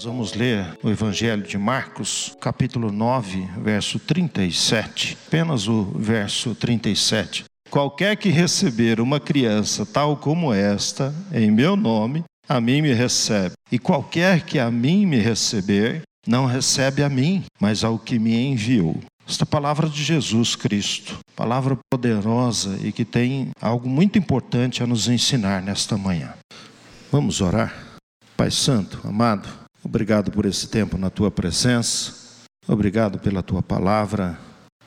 Nós vamos ler o Evangelho de Marcos, capítulo 9, verso 37. Apenas o verso 37. Qualquer que receber uma criança tal como esta, em meu nome, a mim me recebe. E qualquer que a mim me receber, não recebe a mim, mas ao que me enviou. Esta palavra de Jesus Cristo, palavra poderosa e que tem algo muito importante a nos ensinar nesta manhã. Vamos orar? Pai Santo, amado, obrigado por esse tempo na tua presença, obrigado pela tua palavra,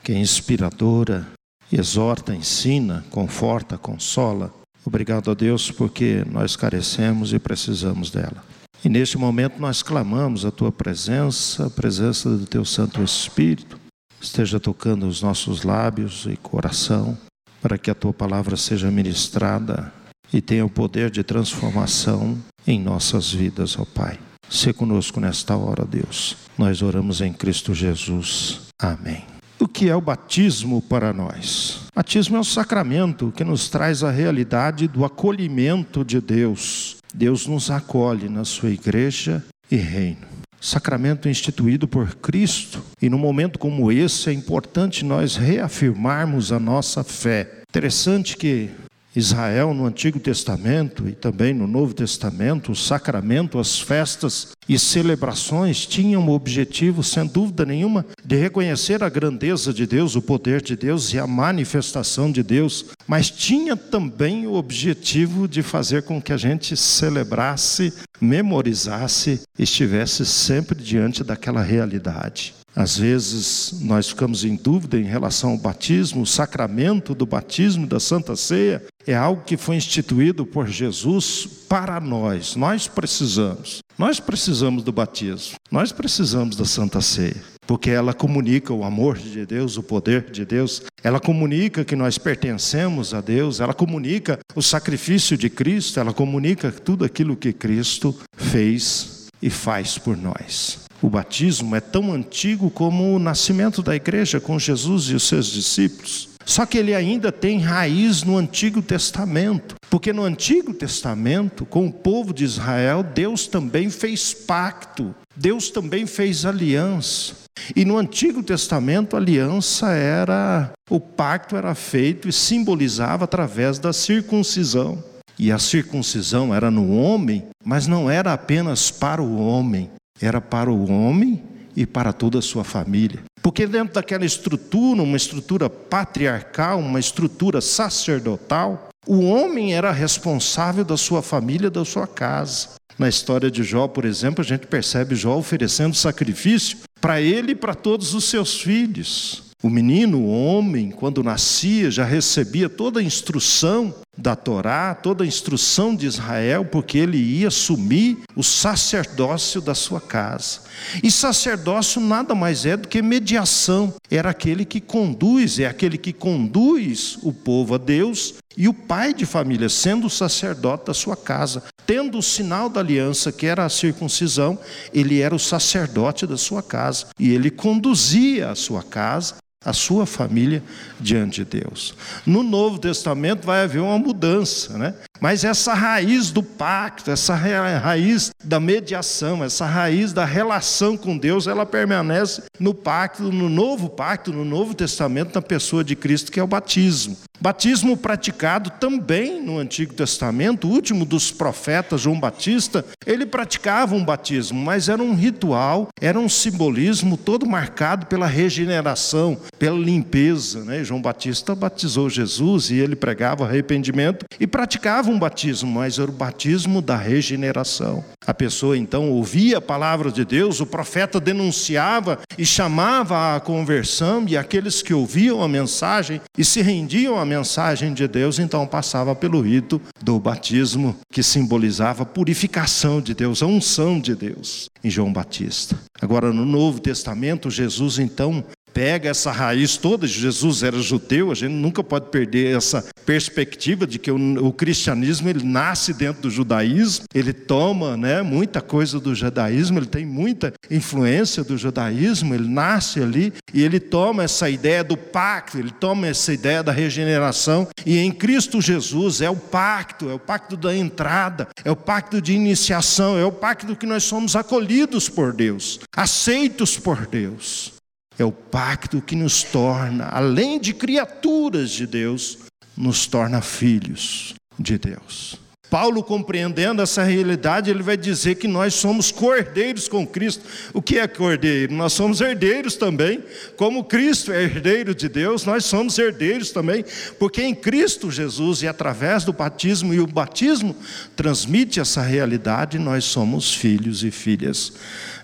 que é inspiradora, exorta, ensina, conforta, consola. Obrigado a Deus porque nós carecemos e precisamos dela. E neste momento nós clamamos a tua presença, a presença do teu Santo Espírito, esteja tocando os nossos lábios e coração, para que a tua palavra seja ministrada e tenha o poder de transformação em nossas vidas, ó Pai. Se conosco nesta hora, Deus. Nós oramos em Cristo Jesus. Amém. O que é o batismo para nós? Batismo é um sacramento que nos traz a realidade do acolhimento de Deus Deus nos acolhe na sua igreja e reino. Sacramento instituído por Cristo, e num momento como esse é importante nós reafirmarmos a nossa fé. Interessante que Israel no Antigo Testamento e também no Novo Testamento, o sacramento, as festas e celebrações tinham o objetivo, sem dúvida nenhuma, de reconhecer a grandeza de Deus, o poder de Deus e a manifestação de Deus, mas tinha também o objetivo de fazer com que a gente celebrasse, memorizasse, estivesse sempre diante daquela realidade. Às vezes nós ficamos em dúvida em relação ao batismo, o sacramento do batismo da Santa Ceia é algo que foi instituído por Jesus para nós. Nós precisamos. Nós precisamos do batismo. Nós precisamos da Santa Ceia, porque ela comunica o amor de Deus, o poder de Deus. Ela comunica que nós pertencemos a Deus, ela comunica o sacrifício de Cristo, ela comunica tudo aquilo que Cristo fez e faz por nós. O batismo é tão antigo como o nascimento da igreja com Jesus e os seus discípulos. Só que ele ainda tem raiz no Antigo Testamento, porque no Antigo Testamento, com o povo de Israel, Deus também fez pacto, Deus também fez aliança. E no Antigo Testamento, a aliança era, o pacto era feito e simbolizava através da circuncisão. E a circuncisão era no homem, mas não era apenas para o homem, era para o homem e para toda a sua família. Porque dentro daquela estrutura, uma estrutura patriarcal, uma estrutura sacerdotal, o homem era responsável da sua família, da sua casa. Na história de Jó, por exemplo, a gente percebe Jó oferecendo sacrifício para ele e para todos os seus filhos. O menino, o homem, quando nascia, já recebia toda a instrução da Torá, toda a instrução de Israel, porque ele ia assumir o sacerdócio da sua casa. E sacerdócio nada mais é do que mediação, era aquele que conduz, é aquele que conduz o povo a Deus e o pai de família, sendo o sacerdote da sua casa, tendo o sinal da aliança, que era a circuncisão, ele era o sacerdote da sua casa. E ele conduzia a sua casa a sua família diante de Deus. No Novo Testamento vai haver uma mudança, né? Mas essa raiz do pacto, essa raiz da mediação, essa raiz da relação com Deus, ela permanece no pacto, no novo pacto, no Novo Testamento, na pessoa de Cristo, que é o batismo. Batismo praticado também no Antigo Testamento, o último dos profetas, João Batista, ele praticava um batismo, mas era um ritual, era um simbolismo todo marcado pela regeneração, pela limpeza. Né? João Batista batizou Jesus e ele pregava arrependimento e praticava um batismo, mas era o batismo da regeneração. A pessoa então ouvia a palavra de Deus, o profeta denunciava e chamava à conversão, e aqueles que ouviam a mensagem e se rendiam à mensagem de Deus, então passava pelo rito do batismo, que simbolizava a purificação de Deus, a unção de Deus, em João Batista. Agora, no Novo Testamento, Jesus então pega essa raiz toda, Jesus era judeu, a gente nunca pode perder essa perspectiva de que o, o cristianismo ele nasce dentro do judaísmo, ele toma né, muita coisa do judaísmo, ele tem muita influência do judaísmo, ele nasce ali e ele toma essa ideia do pacto, ele toma essa ideia da regeneração, e em Cristo Jesus é o pacto, é o pacto da entrada, é o pacto de iniciação, é o pacto que nós somos acolhidos por Deus, aceitos por Deus. É o pacto que nos torna, além de criaturas de Deus, nos torna filhos de Deus. Paulo, compreendendo essa realidade, ele vai dizer que nós somos cordeiros com Cristo. O que é cordeiro? Nós somos herdeiros também. Como Cristo é herdeiro de Deus, nós somos herdeiros também, porque em Cristo Jesus e através do batismo, e o batismo transmite essa realidade, nós somos filhos e filhas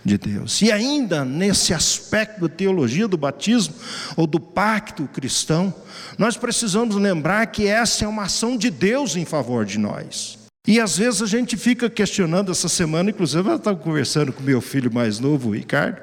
de Deus. E ainda nesse aspecto da teologia do batismo ou do pacto cristão, nós precisamos lembrar que essa é uma ação de Deus em favor de nós. E às vezes a gente fica questionando essa semana, inclusive eu estava conversando com meu filho mais novo, o Ricardo,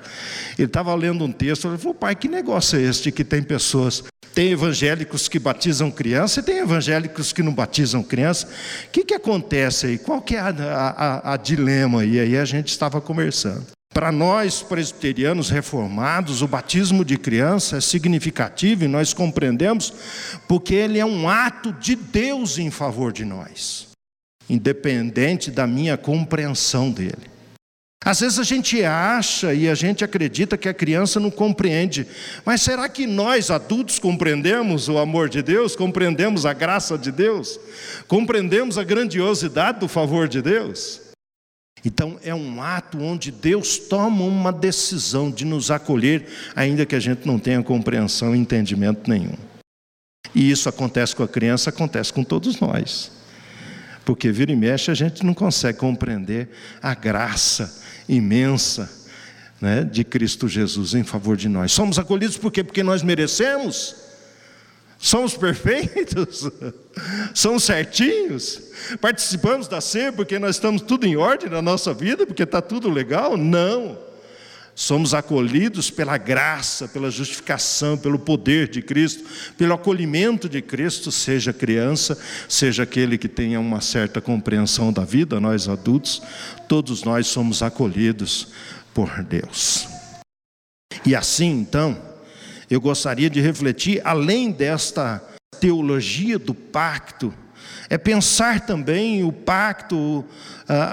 ele estava lendo um texto, ele falou, pai, que negócio é este que tem pessoas, tem evangélicos que batizam criança e tem evangélicos que não batizam criança, o que, que acontece aí? Qual que é a, a, a dilema? E aí a gente estava conversando. Para nós presbiterianos reformados, o batismo de criança é significativo e nós compreendemos porque ele é um ato de Deus em favor de nós independente da minha compreensão dele. Às vezes a gente acha e a gente acredita que a criança não compreende, mas será que nós adultos compreendemos o amor de Deus, compreendemos a graça de Deus, compreendemos a grandiosidade do favor de Deus? Então é um ato onde Deus toma uma decisão de nos acolher, ainda que a gente não tenha compreensão e entendimento nenhum. E isso acontece com a criança, acontece com todos nós porque vira e mexe a gente não consegue compreender a graça imensa né, de Cristo Jesus em favor de nós. Somos acolhidos por quê? Porque nós merecemos? Somos perfeitos? Somos certinhos? Participamos da ceia porque nós estamos tudo em ordem na nossa vida, porque está tudo legal? Não somos acolhidos pela graça, pela justificação, pelo poder de Cristo, pelo acolhimento de Cristo, seja criança, seja aquele que tenha uma certa compreensão da vida, nós adultos, todos nós somos acolhidos por Deus. E assim, então, eu gostaria de refletir, além desta teologia do pacto, é pensar também o pacto, uh,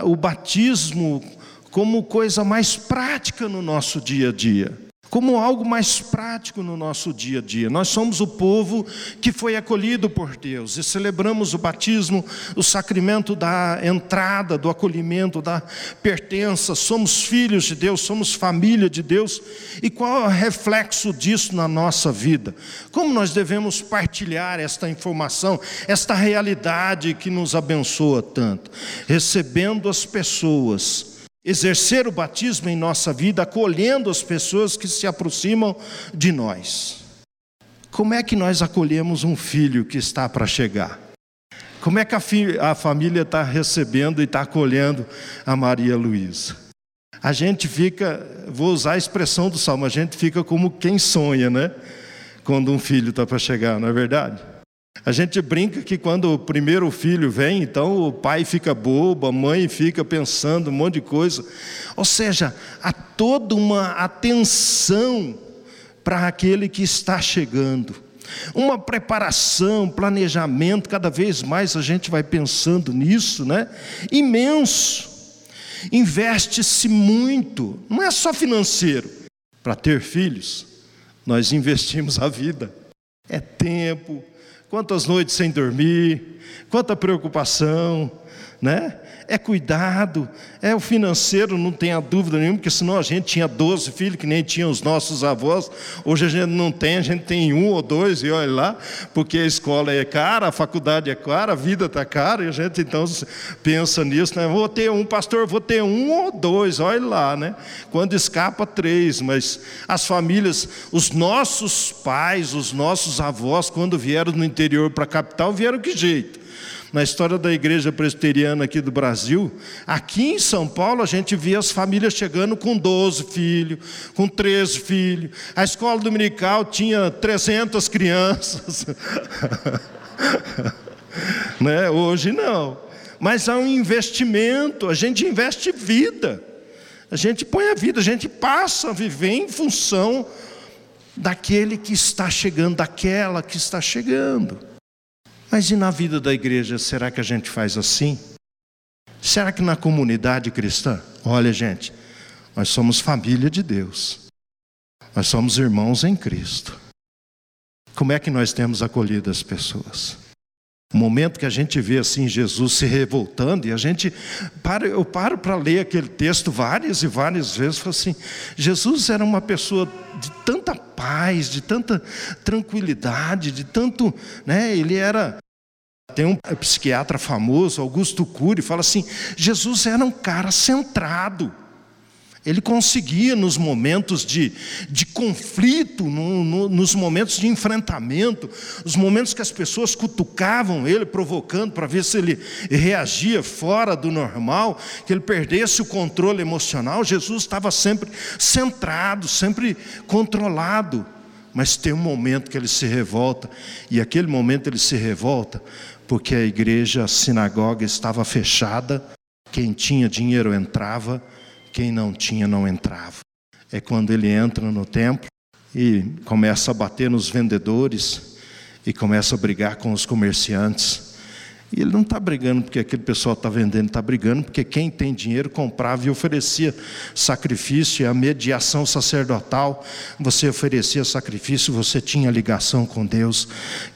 o batismo como coisa mais prática no nosso dia a dia como algo mais prático no nosso dia a dia. Nós somos o povo que foi acolhido por Deus e celebramos o batismo, o sacramento da entrada, do acolhimento, da pertença. Somos filhos de Deus, somos família de Deus. E qual é o reflexo disso na nossa vida? Como nós devemos partilhar esta informação, esta realidade que nos abençoa tanto? Recebendo as pessoas exercer o batismo em nossa vida, acolhendo as pessoas que se aproximam de nós. Como é que nós acolhemos um filho que está para chegar? Como é que a, a família está recebendo e está acolhendo a Maria Luísa? A gente fica, vou usar a expressão do salmo, a gente fica como quem sonha, né? Quando um filho está para chegar, não é verdade? A gente brinca que quando o primeiro filho vem, então o pai fica bobo, a mãe fica pensando um monte de coisa. Ou seja, há toda uma atenção para aquele que está chegando. Uma preparação, planejamento, cada vez mais a gente vai pensando nisso, né? Imenso. Investe-se muito, não é só financeiro. Para ter filhos, nós investimos a vida. É tempo, quantas noites sem dormir, quanta preocupação, né? É cuidado, é o financeiro, não tenha dúvida nenhuma, porque senão a gente tinha 12 filhos, que nem tinham os nossos avós. Hoje a gente não tem, a gente tem um ou dois, e olha lá, porque a escola é cara, a faculdade é cara, a vida está cara, e a gente então pensa nisso, né? Vou ter um, pastor, vou ter um ou dois, olha lá, né? Quando escapa, três, mas as famílias, os nossos pais, os nossos avós, quando vieram no interior para a capital, vieram que jeito? Na história da igreja presbiteriana aqui do Brasil, aqui em São Paulo a gente via as famílias chegando com 12 filhos, com 13 filhos. A escola dominical tinha 300 crianças. né? Hoje não. Mas há um investimento, a gente investe vida. A gente põe a vida, a gente passa a viver em função daquele que está chegando, daquela que está chegando. Mas e na vida da igreja, será que a gente faz assim? Será que na comunidade cristã? Olha, gente, nós somos família de Deus, nós somos irmãos em Cristo. Como é que nós temos acolhido as pessoas? O momento que a gente vê assim Jesus se revoltando, e a gente, para, eu paro para ler aquele texto várias e várias vezes, falo assim: Jesus era uma pessoa de tanta paz, de tanta tranquilidade, de tanto. Né, ele era. Tem um psiquiatra famoso, Augusto Cury, fala assim: Jesus era um cara centrado. Ele conseguia, nos momentos de, de conflito, no, no, nos momentos de enfrentamento, os momentos que as pessoas cutucavam ele, provocando para ver se ele reagia fora do normal, que ele perdesse o controle emocional, Jesus estava sempre centrado, sempre controlado. Mas tem um momento que ele se revolta, e aquele momento ele se revolta porque a igreja, a sinagoga estava fechada, quem tinha dinheiro entrava quem não tinha não entrava. É quando ele entra no templo e começa a bater nos vendedores e começa a brigar com os comerciantes. E ele não está brigando porque aquele pessoal está vendendo, está brigando porque quem tem dinheiro comprava e oferecia sacrifício, e a mediação sacerdotal, você oferecia sacrifício, você tinha ligação com Deus,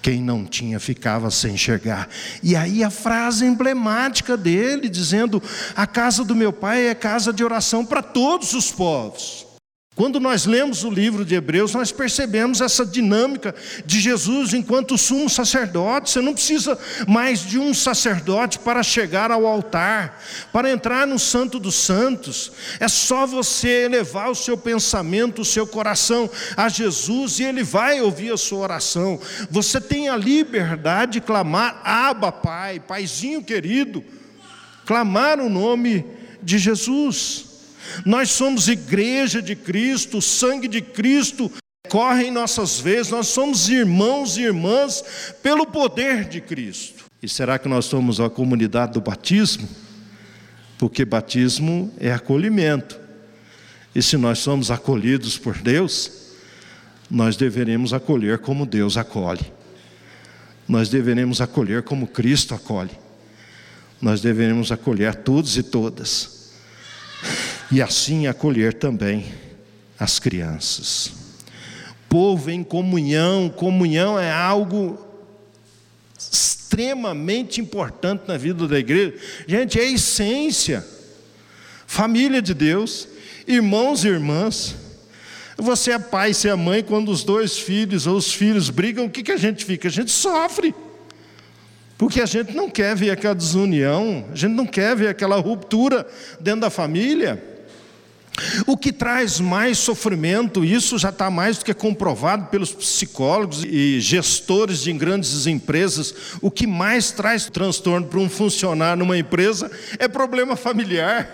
quem não tinha ficava sem enxergar. E aí a frase emblemática dele, dizendo: A casa do meu pai é casa de oração para todos os povos. Quando nós lemos o livro de Hebreus, nós percebemos essa dinâmica de Jesus enquanto sumo sacerdote. Você não precisa mais de um sacerdote para chegar ao altar, para entrar no Santo dos Santos. É só você elevar o seu pensamento, o seu coração a Jesus e Ele vai ouvir a sua oração. Você tem a liberdade de clamar, Abba, Pai, Paizinho querido, clamar o nome de Jesus. Nós somos igreja de Cristo, o sangue de Cristo corre em nossas veias, nós somos irmãos e irmãs pelo poder de Cristo. E será que nós somos a comunidade do batismo? Porque batismo é acolhimento. E se nós somos acolhidos por Deus, nós deveremos acolher como Deus acolhe. Nós deveremos acolher como Cristo acolhe. Nós deveremos acolher todos e todas e assim acolher também as crianças. Povo em comunhão, comunhão é algo extremamente importante na vida da igreja. Gente, é a essência. Família de Deus, irmãos e irmãs. Você é pai, você é mãe, quando os dois filhos ou os filhos brigam, o que, que a gente fica? A gente sofre. Porque a gente não quer ver aquela desunião, a gente não quer ver aquela ruptura dentro da família. O que traz mais sofrimento, isso já está mais do que comprovado pelos psicólogos e gestores de grandes empresas, o que mais traz transtorno para um funcionário numa empresa é problema familiar.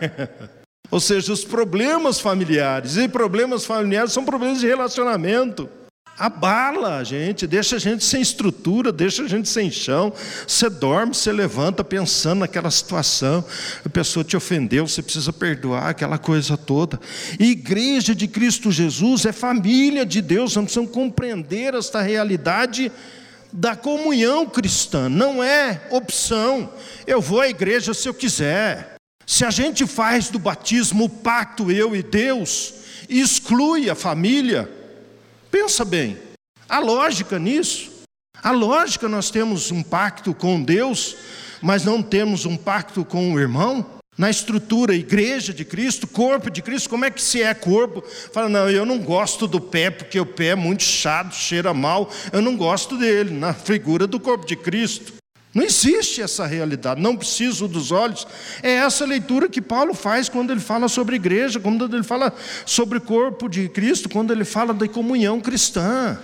Ou seja, os problemas familiares, e problemas familiares são problemas de relacionamento abala a gente, deixa a gente sem estrutura, deixa a gente sem chão. Você dorme, você levanta pensando naquela situação, a pessoa te ofendeu, você precisa perdoar, aquela coisa toda. Igreja de Cristo Jesus é família de Deus, nós precisamos compreender esta realidade da comunhão cristã, não é opção. Eu vou à igreja se eu quiser. Se a gente faz do batismo o pacto eu e Deus, exclui a família, Pensa bem, a lógica nisso, a lógica nós temos um pacto com Deus, mas não temos um pacto com o irmão. Na estrutura, igreja de Cristo, corpo de Cristo, como é que se é corpo? Fala, não, eu não gosto do pé, porque o pé é muito chato, cheira mal, eu não gosto dele, na figura do corpo de Cristo. Não existe essa realidade, não preciso dos olhos. É essa leitura que Paulo faz quando ele fala sobre igreja, quando ele fala sobre o corpo de Cristo, quando ele fala da comunhão cristã.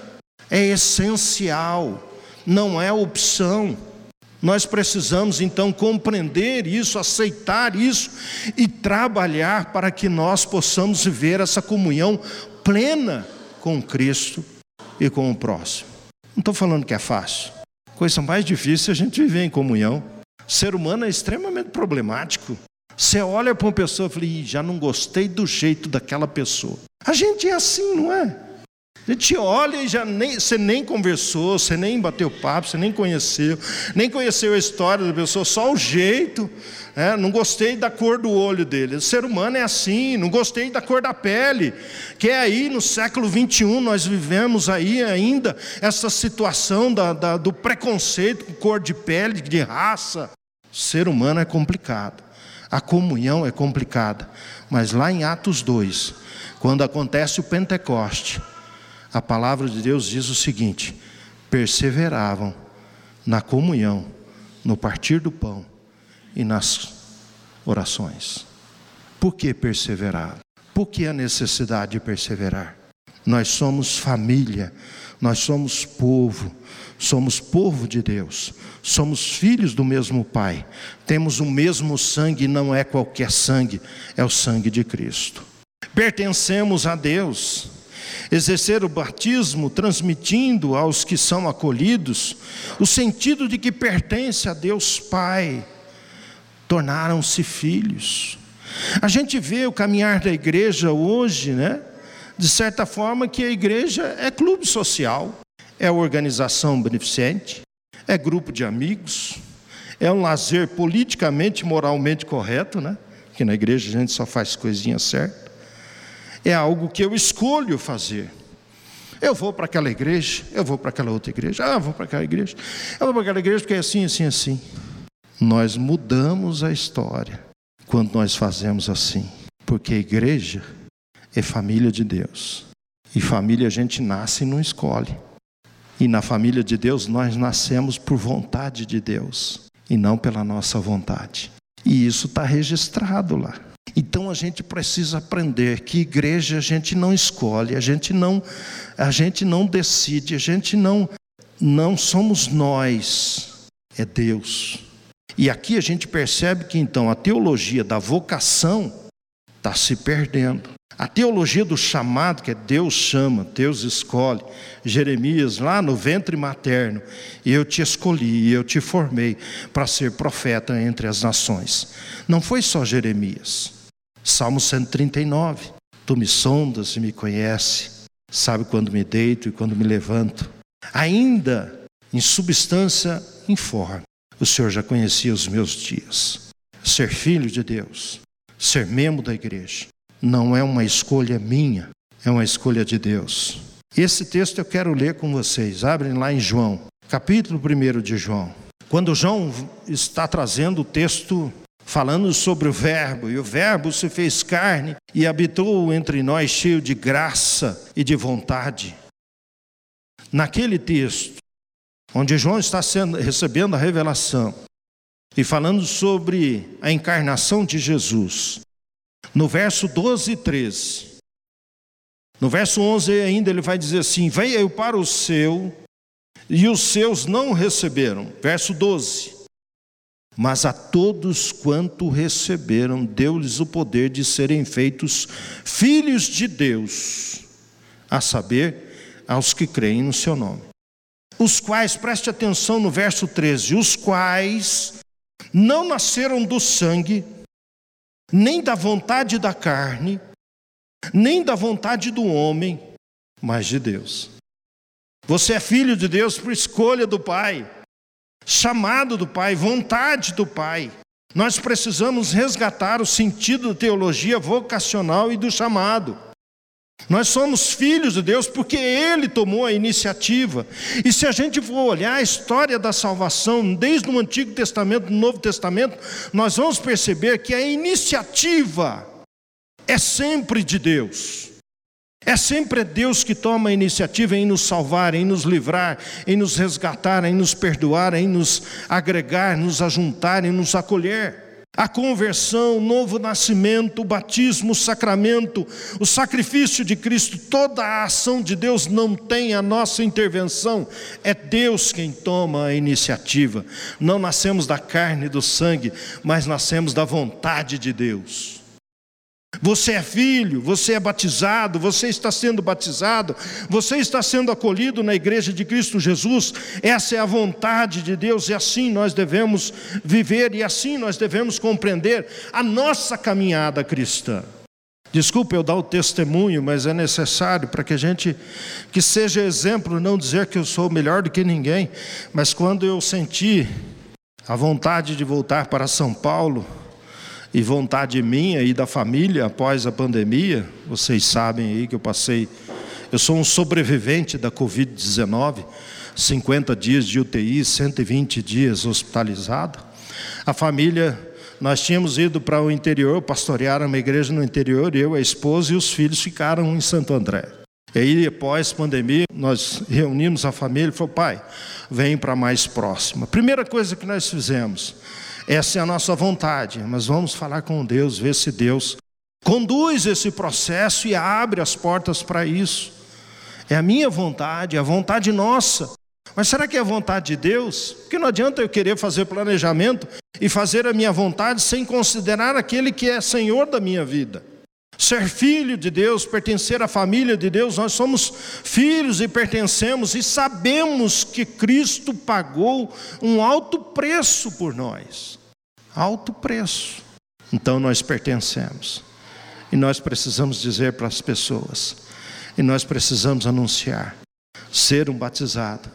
É essencial, não é opção. Nós precisamos então compreender isso, aceitar isso e trabalhar para que nós possamos viver essa comunhão plena com Cristo e com o próximo. Não estou falando que é fácil. Coisa mais difícil é a gente viver em comunhão. O ser humano é extremamente problemático. Você olha para uma pessoa e fala, já não gostei do jeito daquela pessoa. A gente é assim, não é? A gente olha e já nem, você nem conversou, você nem bateu papo, você nem conheceu, nem conheceu a história da pessoa, só o jeito. Né? Não gostei da cor do olho dele. O ser humano é assim, não gostei da cor da pele. Que é aí no século 21 nós vivemos aí ainda essa situação da, da, do preconceito com cor de pele, de raça. O ser humano é complicado. A comunhão é complicada. Mas lá em Atos 2, quando acontece o Pentecoste, a palavra de Deus diz o seguinte: perseveravam na comunhão, no partir do pão e nas orações. Por que perseverar? Por que a necessidade de perseverar? Nós somos família, nós somos povo, somos povo de Deus, somos filhos do mesmo Pai, temos o mesmo sangue, não é qualquer sangue, é o sangue de Cristo. Pertencemos a Deus, exercer o batismo transmitindo aos que são acolhidos o sentido de que pertence a Deus Pai, tornaram-se filhos. A gente vê o caminhar da igreja hoje, né? De certa forma que a igreja é clube social, é organização beneficente, é grupo de amigos, é um lazer politicamente, moralmente correto, né? Que na igreja a gente só faz coisinha certa é algo que eu escolho fazer. Eu vou para aquela igreja, eu vou para aquela outra igreja, ah, eu vou para aquela igreja, eu vou para aquela igreja porque é assim, assim, assim. Nós mudamos a história quando nós fazemos assim, porque a igreja é família de Deus. E família a gente nasce e não escolhe. E na família de Deus nós nascemos por vontade de Deus e não pela nossa vontade. E isso está registrado lá. Então a gente precisa aprender que igreja a gente não escolhe, a gente não, a gente não decide, a gente não, não somos nós, é Deus. E aqui a gente percebe que então a teologia da vocação está se perdendo. A teologia do chamado, que é Deus chama, Deus escolhe. Jeremias, lá no ventre materno, eu te escolhi, eu te formei para ser profeta entre as nações. Não foi só Jeremias. Salmo 139. Tu me sondas e me conhece, sabe quando me deito e quando me levanto. Ainda em substância informe, o Senhor já conhecia os meus dias. Ser filho de Deus, ser membro da igreja, não é uma escolha minha, é uma escolha de Deus. Esse texto eu quero ler com vocês. Abrem lá em João, capítulo 1 de João. Quando João está trazendo o texto falando sobre o Verbo, e o Verbo se fez carne e habitou entre nós, cheio de graça e de vontade. Naquele texto, onde João está sendo, recebendo a revelação e falando sobre a encarnação de Jesus, no verso 12 e 13, no verso 11 ainda ele vai dizer assim: Veio para o seu, e os seus não receberam. Verso 12. Mas a todos quanto receberam, deu-lhes o poder de serem feitos filhos de Deus, a saber, aos que creem no seu nome. Os quais, preste atenção no verso 13, os quais não nasceram do sangue, nem da vontade da carne, nem da vontade do homem, mas de Deus. Você é filho de Deus por escolha do Pai chamado do Pai, vontade do Pai. Nós precisamos resgatar o sentido da teologia vocacional e do chamado. Nós somos filhos de Deus porque Ele tomou a iniciativa. E se a gente for olhar a história da salvação, desde o Antigo Testamento, no Novo Testamento, nós vamos perceber que a iniciativa é sempre de Deus. É sempre Deus que toma a iniciativa em nos salvar, em nos livrar, em nos resgatar, em nos perdoar, em nos agregar, nos ajuntar, em nos acolher. A conversão, o novo nascimento, o batismo, o sacramento, o sacrifício de Cristo, toda a ação de Deus não tem a nossa intervenção, é Deus quem toma a iniciativa. Não nascemos da carne e do sangue, mas nascemos da vontade de Deus. Você é filho, você é batizado, você está sendo batizado, você está sendo acolhido na igreja de Cristo Jesus. Essa é a vontade de Deus e assim nós devemos viver e assim nós devemos compreender a nossa caminhada cristã. Desculpe eu dar o testemunho, mas é necessário para que a gente que seja exemplo, não dizer que eu sou melhor do que ninguém, mas quando eu senti a vontade de voltar para São Paulo, e vontade minha e da família após a pandemia, vocês sabem aí que eu passei, eu sou um sobrevivente da Covid-19, 50 dias de UTI, 120 dias hospitalizado. A família, nós tínhamos ido para o interior, pastorear uma igreja no interior, eu, a esposa e os filhos ficaram em Santo André. E aí, após pandemia, nós reunimos a família e falou: pai, vem para mais próxima. Primeira coisa que nós fizemos, essa é a nossa vontade, mas vamos falar com Deus, ver se Deus conduz esse processo e abre as portas para isso. É a minha vontade, é a vontade nossa. Mas será que é a vontade de Deus? Porque não adianta eu querer fazer planejamento e fazer a minha vontade sem considerar aquele que é Senhor da minha vida. Ser filho de Deus, pertencer à família de Deus, nós somos filhos e pertencemos e sabemos que Cristo pagou um alto preço por nós alto preço. Então nós pertencemos. E nós precisamos dizer para as pessoas, e nós precisamos anunciar: ser um batizado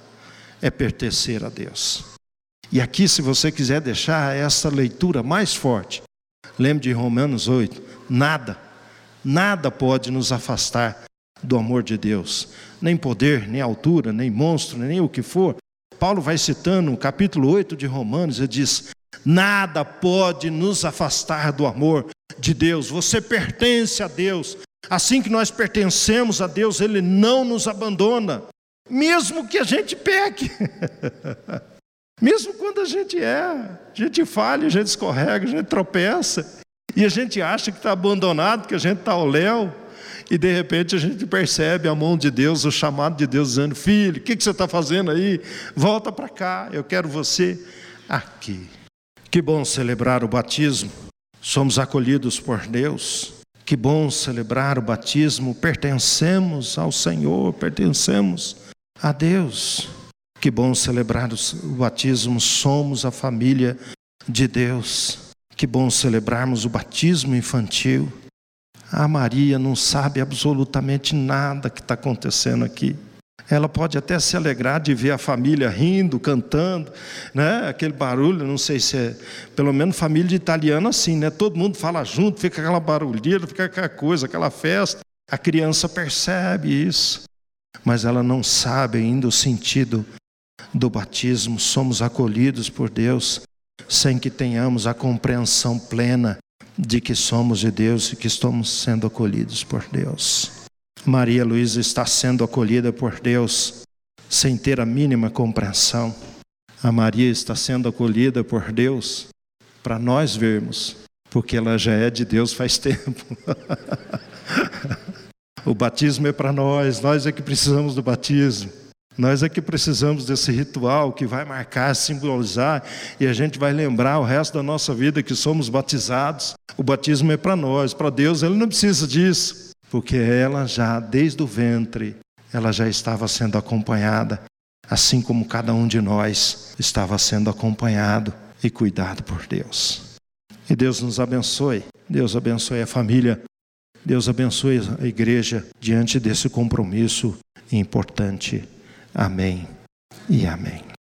é pertencer a Deus. E aqui, se você quiser deixar essa leitura mais forte, lembre de Romanos 8: nada, nada pode nos afastar do amor de Deus, nem poder, nem altura, nem monstro, nem o que for. Paulo vai citando no capítulo 8 de Romanos, ele diz: Nada pode nos afastar do amor de Deus. Você pertence a Deus. Assim que nós pertencemos a Deus, Ele não nos abandona, mesmo que a gente peque. mesmo quando a gente é, a gente falha, a gente escorrega, a gente tropeça, e a gente acha que está abandonado, que a gente está ao léu, e de repente a gente percebe a mão de Deus, o chamado de Deus, dizendo: Filho, o que, que você está fazendo aí? Volta para cá, eu quero você aqui. Que bom celebrar o batismo, somos acolhidos por Deus. Que bom celebrar o batismo, pertencemos ao Senhor, pertencemos a Deus. Que bom celebrar o batismo, somos a família de Deus. Que bom celebrarmos o batismo infantil. A Maria não sabe absolutamente nada que está acontecendo aqui. Ela pode até se alegrar de ver a família rindo, cantando, né? Aquele barulho, não sei se é, pelo menos família de italiano assim, né? Todo mundo fala junto, fica aquela barulheira, fica aquela coisa, aquela festa. A criança percebe isso, mas ela não sabe ainda o sentido do batismo. Somos acolhidos por Deus sem que tenhamos a compreensão plena de que somos de Deus e que estamos sendo acolhidos por Deus. Maria Luísa está sendo acolhida por Deus sem ter a mínima compreensão. A Maria está sendo acolhida por Deus para nós vermos, porque ela já é de Deus faz tempo. o batismo é para nós, nós é que precisamos do batismo. Nós é que precisamos desse ritual que vai marcar, simbolizar, e a gente vai lembrar o resto da nossa vida que somos batizados. O batismo é para nós, para Deus ele não precisa disso porque ela já, desde o ventre, ela já estava sendo acompanhada, assim como cada um de nós estava sendo acompanhado e cuidado por Deus. E Deus nos abençoe, Deus abençoe a família, Deus abençoe a igreja diante desse compromisso importante. Amém e amém.